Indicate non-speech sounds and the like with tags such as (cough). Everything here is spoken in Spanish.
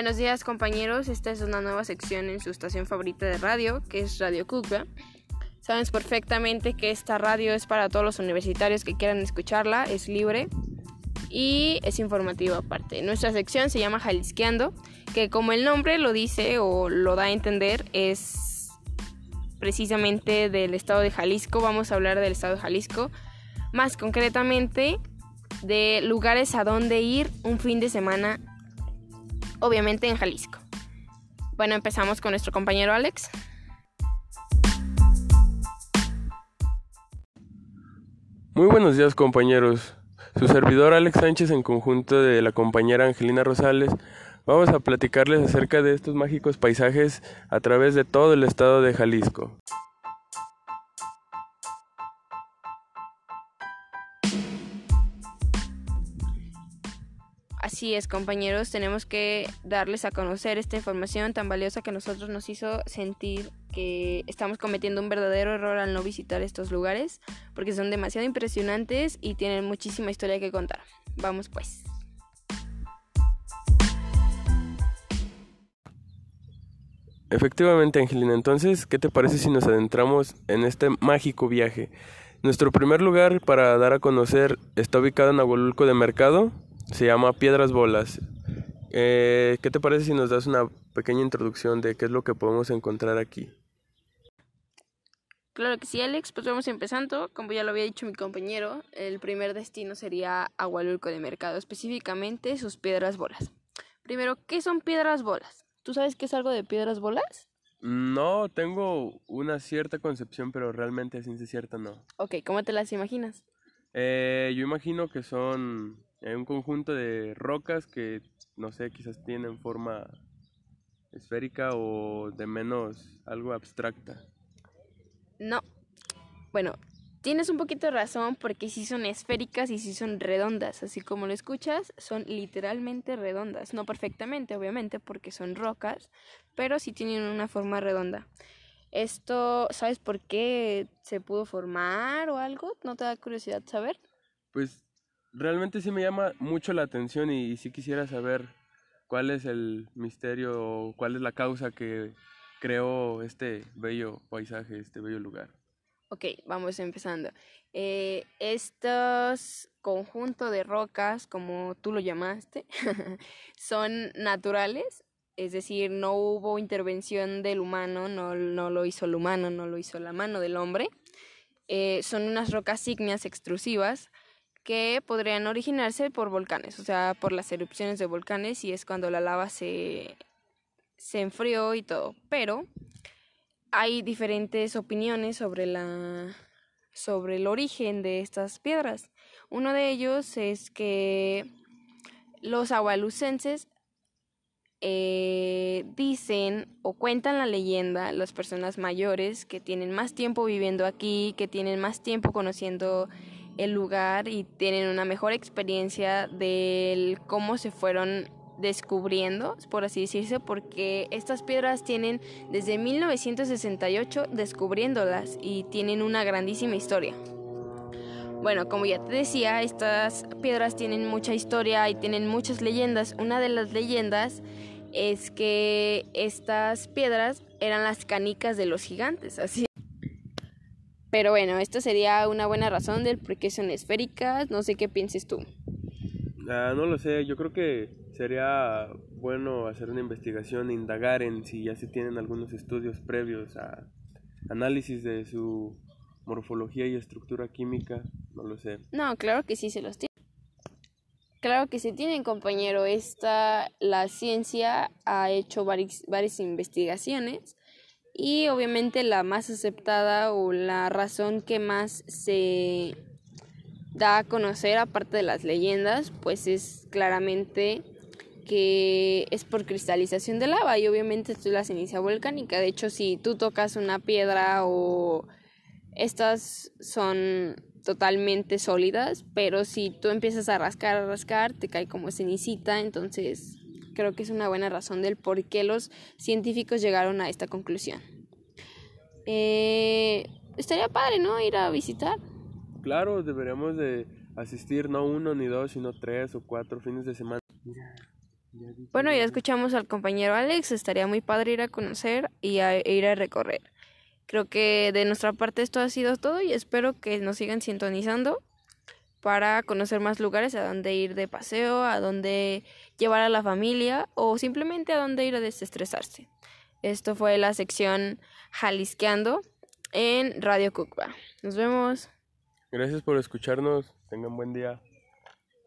Buenos días compañeros, esta es una nueva sección en su estación favorita de radio, que es Radio Cuba. Sabes perfectamente que esta radio es para todos los universitarios que quieran escucharla, es libre y es informativa aparte. Nuestra sección se llama Jalisqueando, que como el nombre lo dice o lo da a entender, es precisamente del estado de Jalisco. Vamos a hablar del estado de Jalisco, más concretamente de lugares a donde ir un fin de semana, obviamente en Jalisco. Bueno, empezamos con nuestro compañero Alex. Muy buenos días compañeros. Su servidor Alex Sánchez en conjunto de la compañera Angelina Rosales vamos a platicarles acerca de estos mágicos paisajes a través de todo el estado de Jalisco. Así es, compañeros, tenemos que darles a conocer esta información tan valiosa que nosotros nos hizo sentir que estamos cometiendo un verdadero error al no visitar estos lugares, porque son demasiado impresionantes y tienen muchísima historia que contar. Vamos pues. Efectivamente, Angelina, entonces, ¿qué te parece si nos adentramos en este mágico viaje? Nuestro primer lugar para dar a conocer está ubicado en Agualulco de Mercado, se llama Piedras Bolas. Eh, ¿Qué te parece si nos das una pequeña introducción de qué es lo que podemos encontrar aquí? Claro que sí, Alex, pues vamos empezando. Como ya lo había dicho mi compañero, el primer destino sería Agualulco de Mercado, específicamente sus piedras bolas. Primero, ¿qué son piedras bolas? ¿Tú sabes qué es algo de piedras bolas? No, tengo una cierta concepción, pero realmente sin cierta no. Ok, ¿cómo te las imaginas? Eh, yo imagino que son eh, un conjunto de rocas que, no sé, quizás tienen forma esférica o de menos algo abstracta. No. Bueno, tienes un poquito de razón porque sí son esféricas y sí son redondas. Así como lo escuchas, son literalmente redondas. No perfectamente, obviamente, porque son rocas, pero sí tienen una forma redonda. Esto, ¿sabes por qué se pudo formar o algo? ¿No te da curiosidad saber? Pues realmente sí me llama mucho la atención y, sí quisiera saber cuál es el misterio o cuál es la causa que creó este bello paisaje, este bello lugar. Ok, vamos empezando. Eh, estos conjuntos de rocas, como tú lo llamaste, (laughs) son naturales, es decir, no hubo intervención del humano, no, no, lo hizo el humano, no lo hizo la mano del hombre. Eh, son unas rocas ígneas extrusivas que podrían originarse por volcanes, o sea, por las erupciones de volcanes y es cuando la lava se, se enfrió y todo. Pero hay diferentes opiniones sobre la sobre el origen de estas piedras. Uno de ellos es que los agualucenses eh, dicen o cuentan la leyenda, las personas mayores que tienen más tiempo viviendo aquí, que tienen más tiempo conociendo el lugar y tienen una mejor experiencia del cómo se fueron descubriendo, por así decirse, porque estas piedras tienen desde 1968 descubriéndolas y tienen una grandísima historia. Bueno, como ya te decía, estas piedras tienen mucha historia y tienen muchas leyendas. Una de las leyendas es que estas piedras eran las canicas de los gigantes, así pero bueno, esta sería una buena razón del por qué son esféricas. No sé qué pienses tú. Ah, no lo sé, yo creo que sería bueno hacer una investigación, indagar en si ya se tienen algunos estudios previos a análisis de su morfología y estructura química, no lo sé. No, claro que sí se los tiene. Claro que se tienen, compañero. Esta, la ciencia ha hecho varias investigaciones y obviamente la más aceptada o la razón que más se da a conocer, aparte de las leyendas, pues es claramente que es por cristalización de lava y obviamente esto es la ceniza volcánica. De hecho, si tú tocas una piedra o estas son totalmente sólidas, pero si tú empiezas a rascar, a rascar, te cae como cenicita, entonces creo que es una buena razón del por qué los científicos llegaron a esta conclusión. Eh, estaría padre, ¿no? Ir a visitar. Claro, deberíamos de asistir no uno ni dos, sino tres o cuatro fines de semana. Bueno, ya escuchamos al compañero Alex, estaría muy padre ir a conocer y a, e ir a recorrer. Creo que de nuestra parte esto ha sido todo y espero que nos sigan sintonizando para conocer más lugares a donde ir de paseo, a donde llevar a la familia o simplemente a donde ir a desestresarse. Esto fue la sección Jalisqueando en Radio Cucba. Nos vemos. Gracias por escucharnos. Tengan buen día.